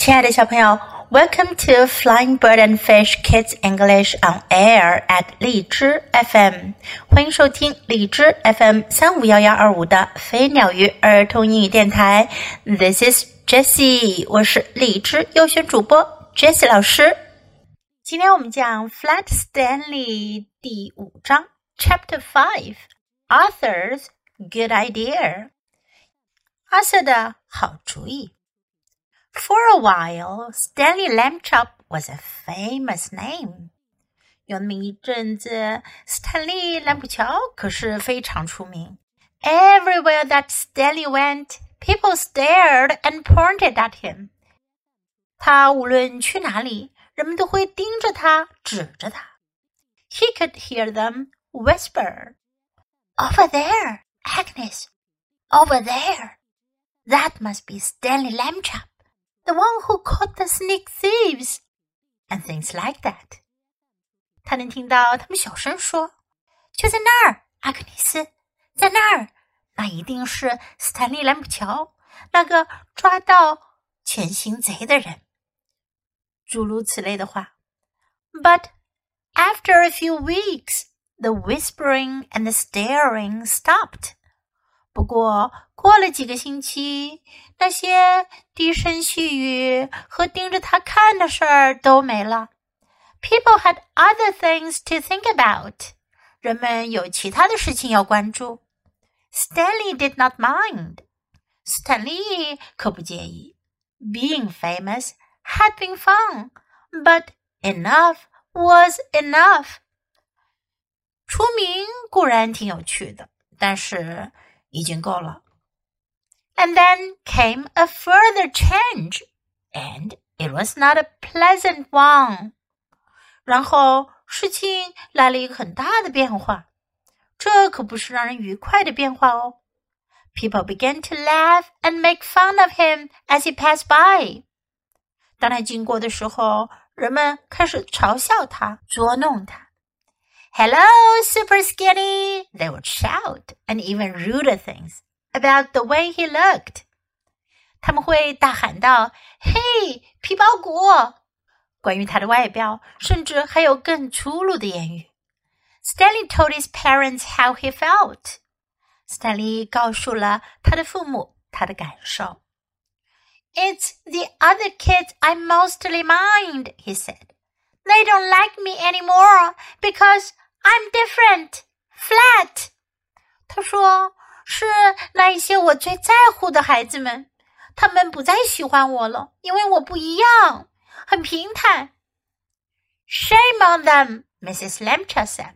亲爱的小朋友，Welcome to Flying Bird and Fish Kids English on Air at 荔枝 FM，欢迎收听荔枝 FM 三五幺幺二五的飞鸟鱼儿童英语电台。This is Jessie，我是荔枝优选主播 Jessie 老师。今天我们讲 Flat Stanley 第五章 Chapter Five，Arthur's Good Idea，阿瑟的好主意。 for a while, Stanley Lambchop was a famous name. "everywhere that Stanley went, people stared and pointed at him. 他无论去哪里，人们都会盯着他，指着他。He could hear them whisper, "Over there, Agnes. Over there. That must be Stanley Lambchop." the one who caught the sneak thieves, and things like that. 他能听到他们小声说：“就在那儿，阿克尼斯，在那儿，那一定是斯坦利·兰普乔，那个抓到潜行贼的人。”诸如此类的话。But after a few weeks, the whispering and the staring stopped. 不过过了几个星期，那些低声细语和盯着他看的事儿都没了。People had other things to think about。人们有其他的事情要关注。Stanley did not mind。斯坦利可不介意。Being famous had been fun, but enough was enough。出名固然挺有趣的，但是。 已经够了。And then came a further change, and it was not a pleasant one. 然后事情来了一个很大的变化，这可不是让人愉快的变化哦。People began to laugh and make fun of him as he passed by. 当他经过的时候，人们开始嘲笑他，捉弄他。 Hello, Super Skinny! They would shout and even ruder things about the way he looked. 他们会大喊道：“嘿，皮包骨！”关于他的外表，甚至还有更粗鲁的言语。Stanley told his parents how he felt. 斯坦利告诉了他的父母他的感受。It's the other kids I mostly mind, he said. They don't like me anymore because I'm different, flat。他说是那一些我最在乎的孩子们，他们不再喜欢我了，因为我不一样，很平坦。Shame on them, Mrs. Lambchop said.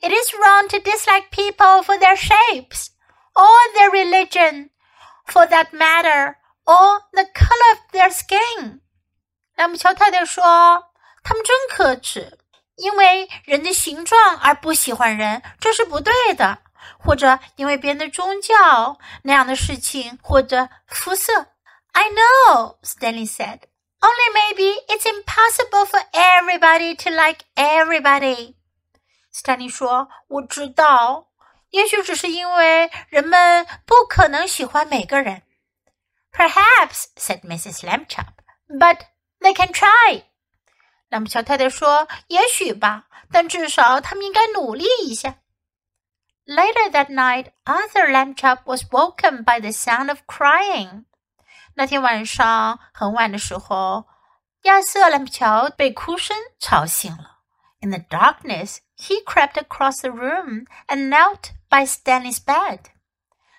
It is wrong to dislike people for their shapes or their religion, for that matter, or the color of their skin. 兰姆乔太太说。他们真可耻，因为人的形状而不喜欢人，这是不对的；或者因为别人的宗教那样的事情，或者肤色。I know, Stanley said. Only maybe it's impossible for everybody to like everybody. Stanley 说：“我知道，也许只是因为人们不可能喜欢每个人。” Perhaps, said Mrs. Lambchop, but they can try. 那么小太太说：“也许吧，但至少他们应该努力一下。” Later that night, Arthur Lambchop was woken by the sound of crying. 那天晚上很晚的时候，亚瑟·兰普乔被哭声吵醒了。In the darkness, he crept across the room and knelt by Stanley's bed.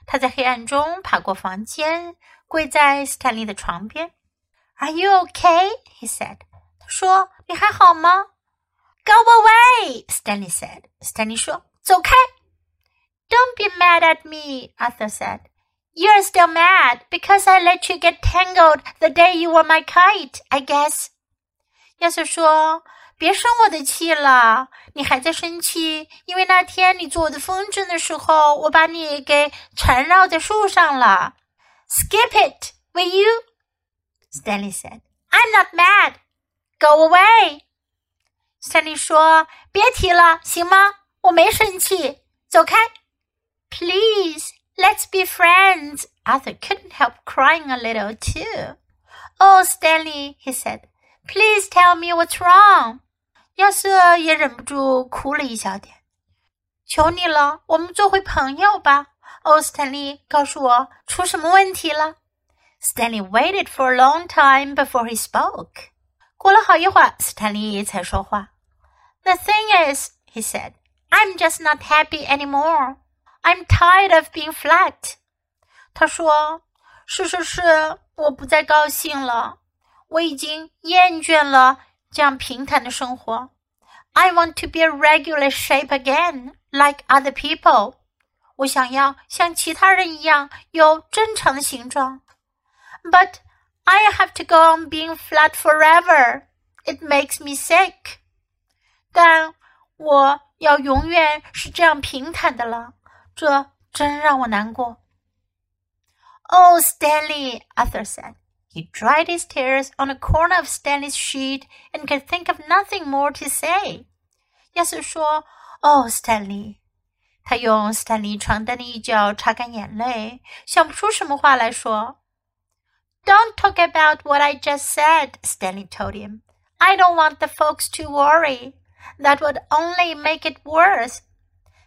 他在黑暗中爬过房间，跪在斯坦利的床边。Are you okay? He said. 说：“你还好吗？”“Go away,” Stanley said. Stanley 说：“走开。” Don't be mad at me, Arthur said. You're still mad because I let you get tangled the day you were my kite, I guess. 亚瑟说：“别生我的气了，你还在生气，因为那天你做我的风筝的时候，我把你给缠绕在树上了。” Skip it, will you? Stanley said. I'm not mad. Go away，山里说：“别提了，行吗？我没生气，走开。” Please, let's be friends. Arthur couldn't help crying a little too. Oh, Stanley, he said, please tell me what's wrong. 亚瑟也忍不住哭了一小点。求你了，我们做回朋友吧。哦，斯坦利，告诉我出什么问题了？Stanley waited for a long time before he spoke. 过了好一会儿，斯坦利才说话。The thing is, he said, I'm just not happy anymore. I'm tired of being flat. 他说：“事实是，我不再高兴了。我已经厌倦了这样平坦的生活。I want to be a regular shape again, like other people. 我想要像其他人一样有正常的形状。But I have to go on being flat forever. It makes me sick. 但我要永远是这样平坦的了，这真让我难过。Oh, Stanley, Arthur said. He dried his tears on a corner of Stanley's sheet and could think of nothing more to say. 亚瑟说：“哦，Stanley。”他用斯坦利床单的一角擦干眼泪，想不出什么话来说。 Don't talk about what I just said, Stanley told him. I don't want the folks to worry. That would only make it worse.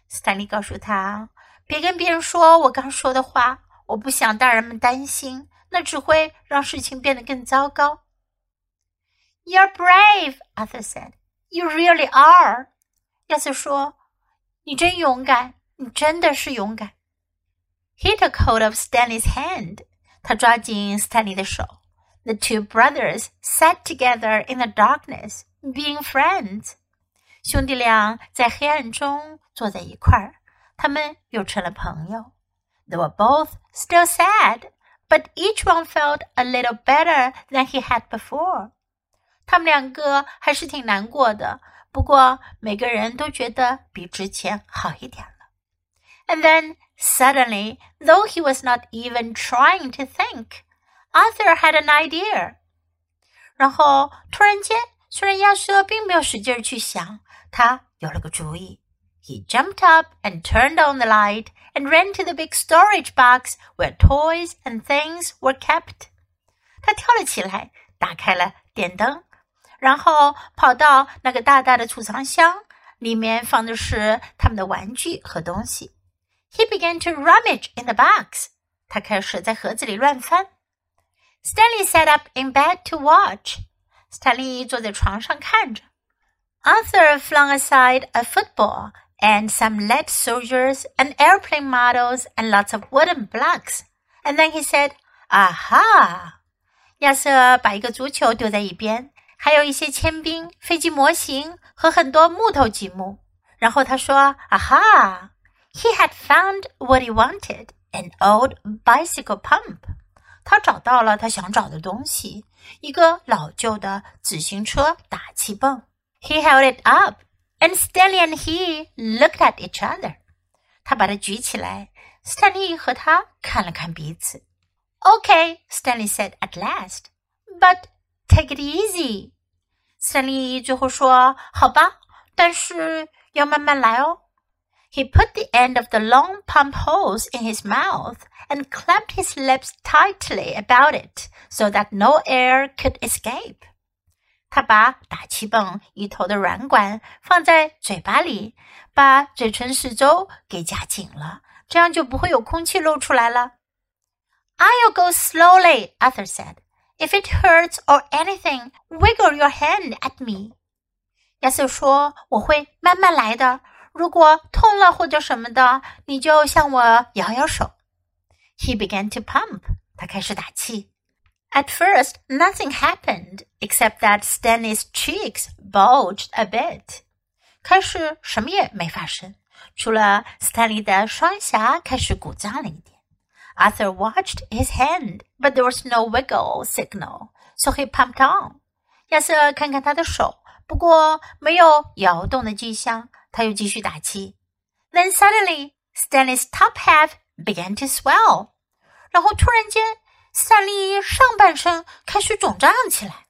斯坦利告诉他：“别跟别人说我刚说的话，我不想大人们担心，那只会让事情变得更糟糕。” You're brave, Arthur said. You really are. 亚瑟说：“你真勇敢，你真的是勇敢。” He took hold of Stanley's hand. 他抓紧斯坦利的手。The two brothers sat together in the darkness, being friends. 兄弟俩在黑暗中坐在一块儿，他们又成了朋友。They were both still sad, but each one felt a little better than he had before. 他们两个还是挺难过的，不过每个人都觉得比之前好一点了。And then suddenly, though he was not even trying to think, Arthur had an idea. 然后突然间，虽然亚瑟并没有使劲去想，他有了个主意。He jumped up and turned on the light and ran to the big storage box where toys and things were kept. 他跳了起来，打开了电灯，然后跑到那个大大的储藏箱，里面放的是他们的玩具和东西。 He began to rummage in the box. 他开始在盒子里乱翻。Stanley sat up in bed to watch. 斯坦利坐在床上看着。Arthur flung aside a football and some lead soldiers and airplane models and lots of wooden blocks. And then he said, Aha! 亚瑟把一个足球丢在一边，还有一些铅兵、飞机模型和很多木头积木。然后他说：“Aha! He had found what he wanted, an old bicycle pump. 他找到了他想找的东西，一个老旧的自行车打气泵。He held it up, and Stanley and he looked at each other. 他把它举起来，斯坦利和他看了看彼此。Okay, Stanley said at last, but take it easy. 斯坦利最后说：“好吧，但是要慢慢来哦。” ” He put the end of the long pump hose in his mouth and clamped his lips tightly about it so that no air could escape. 他把打气泵一头的软管放在嘴巴里，把嘴唇四周给夹紧了，这样就不会有空气漏出来了。I'll go slowly, Arthur said. If it hurts or anything, wiggle your hand at me. 亚瑟说：“我会慢慢来的。 如果痛了或者什么的，你就向我摇摇手。” He began to pump. 他开始打气。At first, nothing happened except that Stanley's cheeks bulged a bit. 开始什么也没发生，除了斯坦利的双颊开始鼓胀了一点。Arthur watched his hand, but there was no wiggle signal, so he pumped on. 亚瑟看看他的手，不过没有摇动的迹象，他又继续打气。Then suddenly, Stanley's top half began to swell. 然后突然间，斯坦利上半身开始肿胀起来。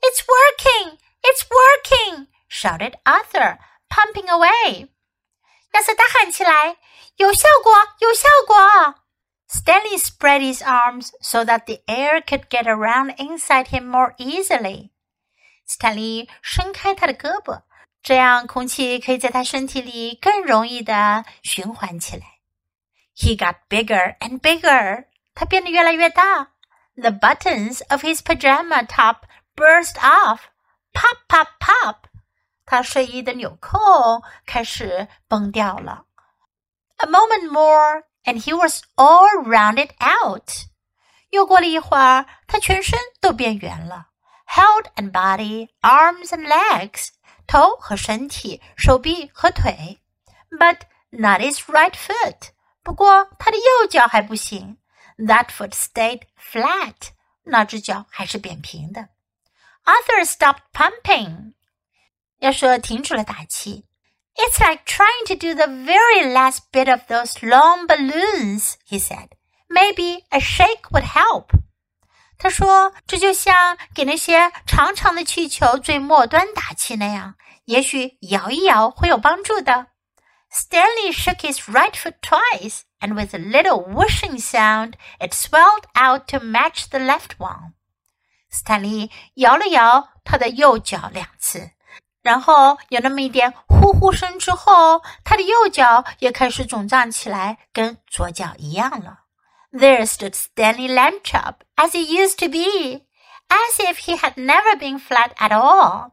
It's working! It's working! shouted Arthur, pumping away. 亚瑟大喊起来：“有效果！有效果！” Stanley spread his arms so that the air could get around inside him more easily. 斯坦利伸开他的胳膊， 这样空气可以在他身体里更容易的循环起来。He got bigger and bigger. 他变得越来越大。The buttons of his pajama top burst off. Pop, pop, pop. 他睡衣的纽扣开始崩掉了。A moment more, and he was all rounded out. 又过了一会儿，他全身都变圆了。Head and body, arms and legs， 头和身体，手臂和腿。But not his right foot. 不过他的右脚还不行。That foot stayed flat. 那只脚还是扁平的。Arthur stopped pumping. 要说停止了打气。It's like trying to do the very last bit of those long balloons, he said. Maybe a shake would help. 他说：“这就像给那些长长的气球最末端打气那样，也许摇一摇会有帮助的。” Stanley shook his right foot twice, and with a little whooshing sound, it swelled out to match the left one. 斯坦利摇了摇他的右脚两次，然后有那么一点呼呼声之后，他的右脚也开始肿胀起来，跟左脚一样了。There stood Stanley Lambchop, as he used to be, as if he had never been flat at all.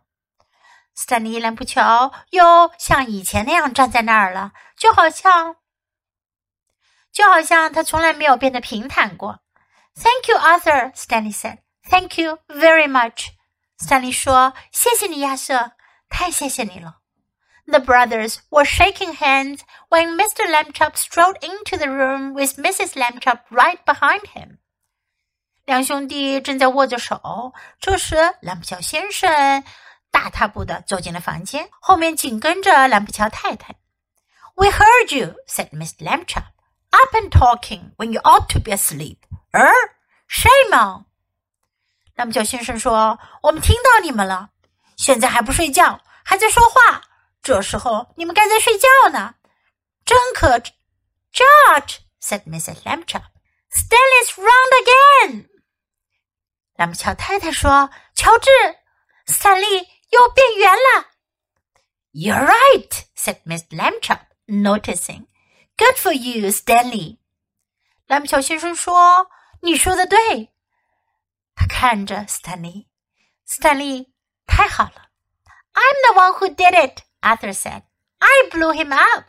Stanley 斯坦利·兰普乔又像以前那样站在那儿了，就好像，就好像他从来没有变得平坦过。Thank you, Arthur. Stanley said. Thank you very much. 斯坦利说：“谢谢你，亚瑟，太谢谢你了。” The brothers were shaking hands when Mr. Lambchop strode into the room with Mrs. Lambchop right behind him. 两兄弟正在握着手，这时兰普乔先生大踏步的走进了房间，后面紧跟着兰普乔太太。"We heard you," said Miss Lambchop, "up and talking when you ought to be asleep. Er, shame on!" 兰普乔先生说：“我们听到你们了，现在还不睡觉，还在说话。”这时候你们该在睡觉呢。真可，George said Mrs. Lambchop, "Stanley's round again." 兰姆乔太太说：“乔治，斯坦利又变圆了。” "You're right," said Miss Lambchop, noticing. "Good for you, Stanley." 兰姆乔先生说：“你说的对。”他看着斯坦利，斯坦利，太好了。"I'm the one who did it," Arthur said, "I blew him up."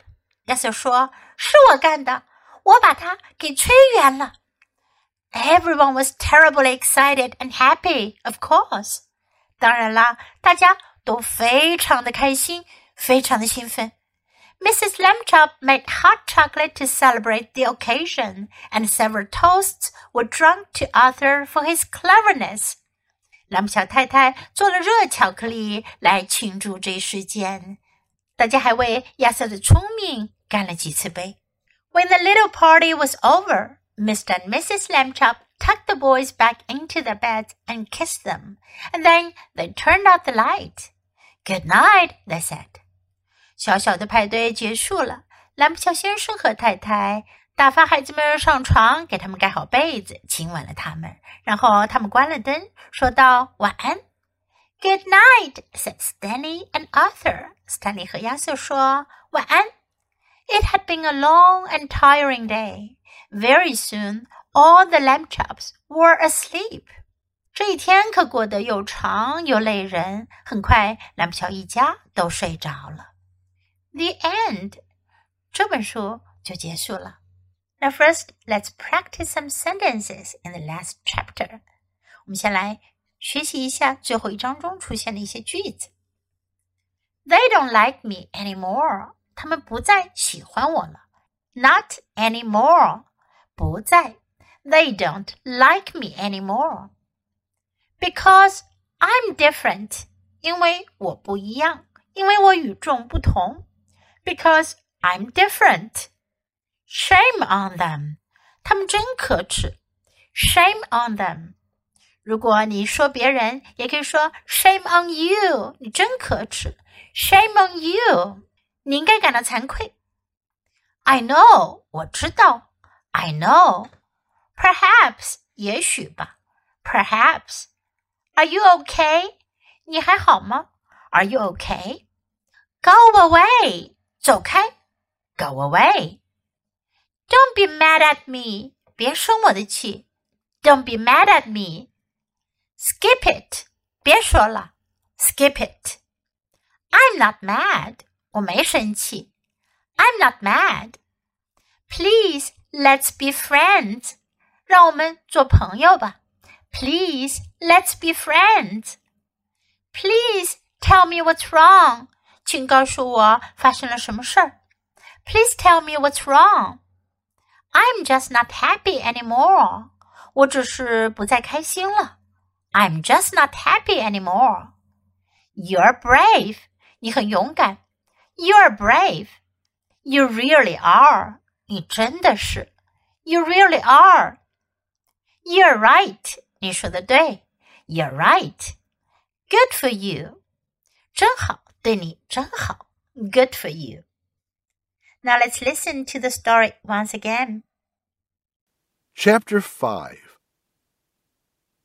亚瑟说：“是我干的，我把他给吹圆了。” Everyone was terribly excited and happy, of course. 当然啦，大家都非常的开心，非常的兴奋。Mrs. Lambchop made hot chocolate to celebrate the occasion, and several toasts were drunk to Arthur for his cleverness. 兰姆小太太做了热巧克力来庆祝这一事件。大家还为亚瑟的聪明干了几次杯。When the little party was over, Mr. and Mrs. Lambchop tucked the boys back into their beds and kissed them, and then they turned out the light. Good night, they said. 小小的派对结束了，蓝普乔先生和太太打发孩子们上床，给他们盖好被子，亲吻了他们，然后他们关了灯，说道晚安。Good night,” said Stanley and Arthur. Stanley 和亚瑟说晚安。It had been a long and tiring day. Very soon, all the Lambchops were asleep. 这一天可过得又长又累人，很快蓝不乔一家都睡着了。The end，这本书就结束了。Now first, let's practice some sentences in the last chapter. 我们先来学习一下最后一章中出现的一些句子。They don't like me anymore. 他们不再喜欢我了。Not anymore. 不再。they don't like me anymore. Because I'm different. 因为我不一样，因为我与众不同。Because I'm different. Shame on them. 他们真可耻。Shame on them. 如果你说别人，也可以说 Shame on you. 你真可耻。Shame on you. 你应该感到惭愧。I know. 我知道。I know. Perhaps 也许吧，Perhaps。Are you okay？你还好吗？Are you okay？Go away，走开，Go away。Don't be mad at me，别生我的气。Don't be mad at me。 Skip it，别说了，Skip it。I'm not mad，我没生气。I'm not mad。Please let's be friends，让我们做朋友吧。Please let's be friends。Please tell me what's wrong，请告诉我发生了什么事儿。Please tell me what's wrong。I'm just not happy anymore。我只是不再开心了。 I'm just not happy anymore. You're brave. 你很勇敢。You're brave. You really are. 你真的是。You really are. You're right. 你说的对。You're right. Good for you. 真好，对你真好。Good for you. Now let's listen to the story once again. Chapter 5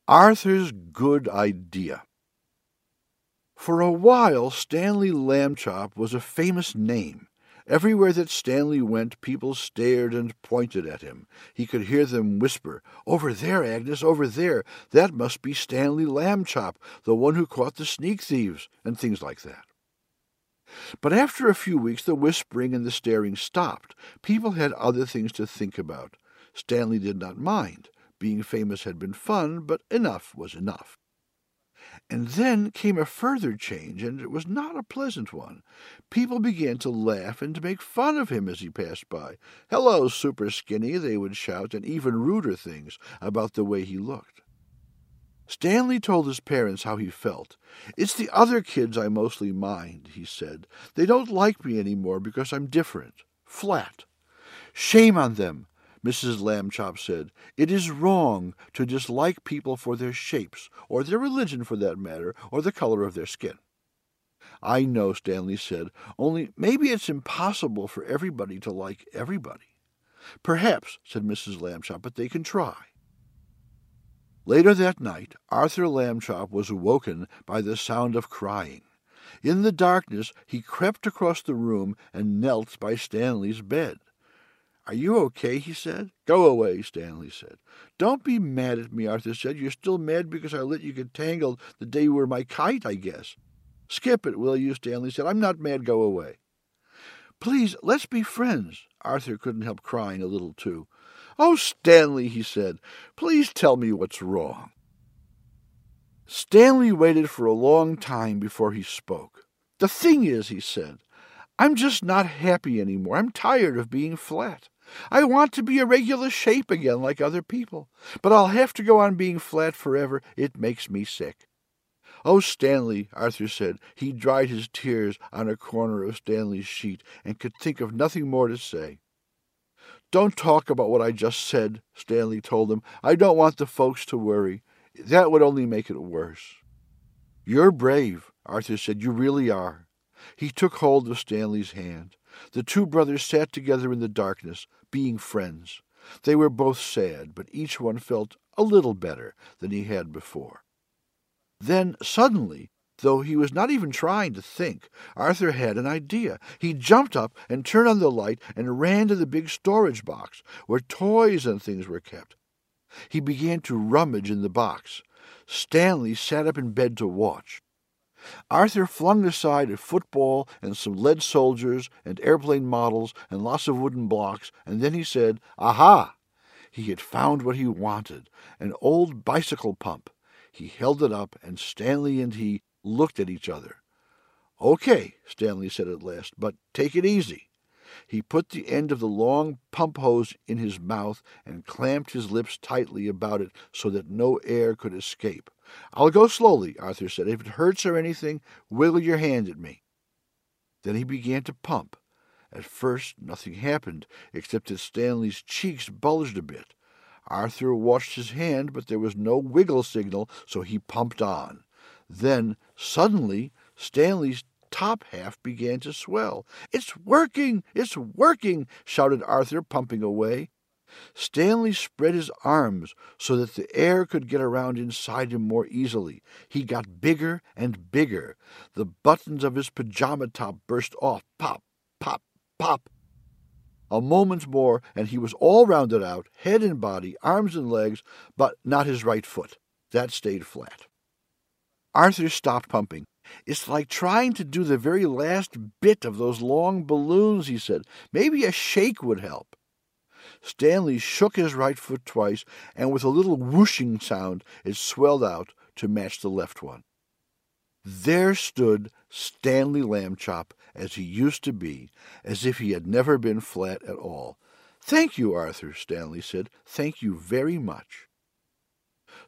Arthur's Good Idea For a while, Stanley Lambchop was a famous name. Everywhere that Stanley went, people stared and pointed at him. He could hear them whisper, Over there, Agnes, over there. That must be Stanley Lambchop, the one who caught the sneak thieves, and things like that. But after a few weeks, the whispering and the staring stopped. People had other things to think about. Stanley did not mind. Being famous had been fun, but enough was enough. And then came a further change, and it was not a pleasant one. People began to laugh and to make fun of him as he passed by. Hello, Super Skinny, they would shout, and even ruder things about the way he looked. Stanley told his parents how he felt. It's the other kids I mostly mind, he said. They don't like me any more because I'm different, flat. Shame on them, Mrs. Lambchop said, It is wrong to dislike people for their shapes, or their religion for that matter, or the color of their skin. I know, Stanley said, only maybe it's impossible for everybody to like everybody. Perhaps, said Mrs. Lambchop, but they can try. Later that night, Arthur Lambchop was awoken by the sound of crying. In the darkness, he crept across the room and knelt by Stanley's bed. Are you okay? he said. Go away, Stanley said. Don't be mad at me, Arthur said. You're still mad because I let you get tangled the day you were my kite, I guess. Skip it, will you? Stanley said. I'm not mad. Go away. Please, let's be friends. Arthur couldn't help crying a little, too. Oh, Stanley, he said, please tell me what's wrong. Stanley waited for a long time before he spoke. The thing is, he said, I'm just not happy any more. I'm tired of being flat. I want to be a regular shape again like other people, but I'll have to go on being flat forever. It makes me sick. Oh, Stanley, Arthur said. He dried his tears on a corner of Stanley's sheet and could think of nothing more to say. Don't talk about what I just said, Stanley told him. I don't want the folks to worry. That would only make it worse. You're brave, Arthur said. You really are. He took hold of Stanley's hand. The two brothers sat together in the darkness, being friends. They were both sad, but each one felt a little better than he had before. Then, suddenly, though he was not even trying to think, Arthur had an idea. He jumped up and turned on the light and ran to the big storage box where toys and things were kept. He began to rummage in the box. Stanley sat up in bed to watch. Arthur flung aside a football and some lead soldiers and airplane models and lots of wooden blocks, and then he said, Aha! He had found what he wanted an old bicycle pump. He held it up, and Stanley and he looked at each other. Okay, Stanley said at last, but take it easy. He put the end of the long pump hose in his mouth and clamped his lips tightly about it so that no air could escape. I'll go slowly, Arthur said. If it hurts or anything, wiggle your hand at me. Then he began to pump. At first nothing happened, except that Stanley's cheeks bulged a bit. Arthur watched his hand, but there was no wiggle signal, so he pumped on. Then, suddenly, Stanley's top half began to swell. It's working! It's working! shouted Arthur, pumping away. Stanley spread his arms so that the air could get around inside him more easily. He got bigger and bigger. The buttons of his pajama top burst off. Pop, pop, pop. A moment more, and he was all rounded out, head and body, arms and legs, but not his right foot. That stayed flat. Arthur stopped pumping. It's like trying to do the very last bit of those long balloons, he said. Maybe a shake would help. Stanley shook his right foot twice, and with a little whooshing sound, it swelled out to match the left one. There stood Stanley Lambchop as he used to be, as if he had never been flat at all. Thank you, Arthur, Stanley said. Thank you very much.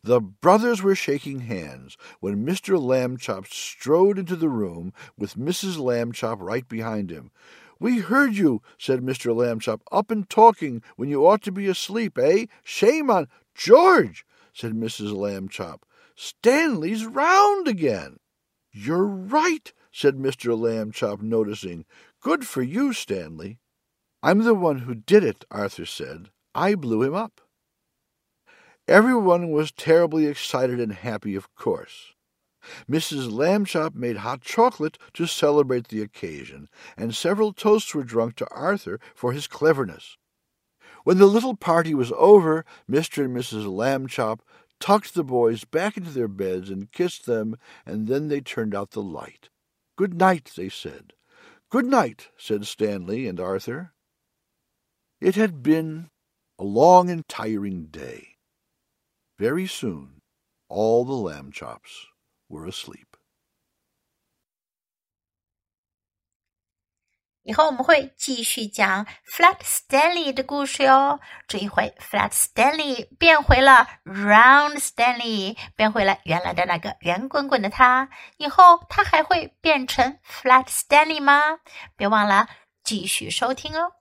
The brothers were shaking hands when Mr. Lambchop strode into the room with Mrs. Lambchop right behind him. We heard you, said Mr. Lambchop, up and talking when you ought to be asleep, eh? Shame on George, said Mrs. Lambchop. Stanley's round again. You're right, said Mr. Lambchop, noticing. Good for you, Stanley. I'm the one who did it, Arthur said. I blew him up. Everyone was terribly excited and happy, of course. Mrs. Lambchop made hot chocolate to celebrate the occasion, and several toasts were drunk to Arthur for his cleverness. When the little party was over, Mr. and Mrs. Lambchop tucked the boys back into their beds and kissed them, and then they turned out the light. Good night, they said. Good night, said Stanley and Arthur. It had been a long and tiring day. Very soon, all the Lambchops were asleep. 以后我们会继续讲 Flat Stanley 的故事哟。这一回，Flat Stanley 变回了 Round Stanley，变回了原来的那个圆滚滚的他。以后他还会变成 Flat Stanley 吗？别忘了继续收听哦。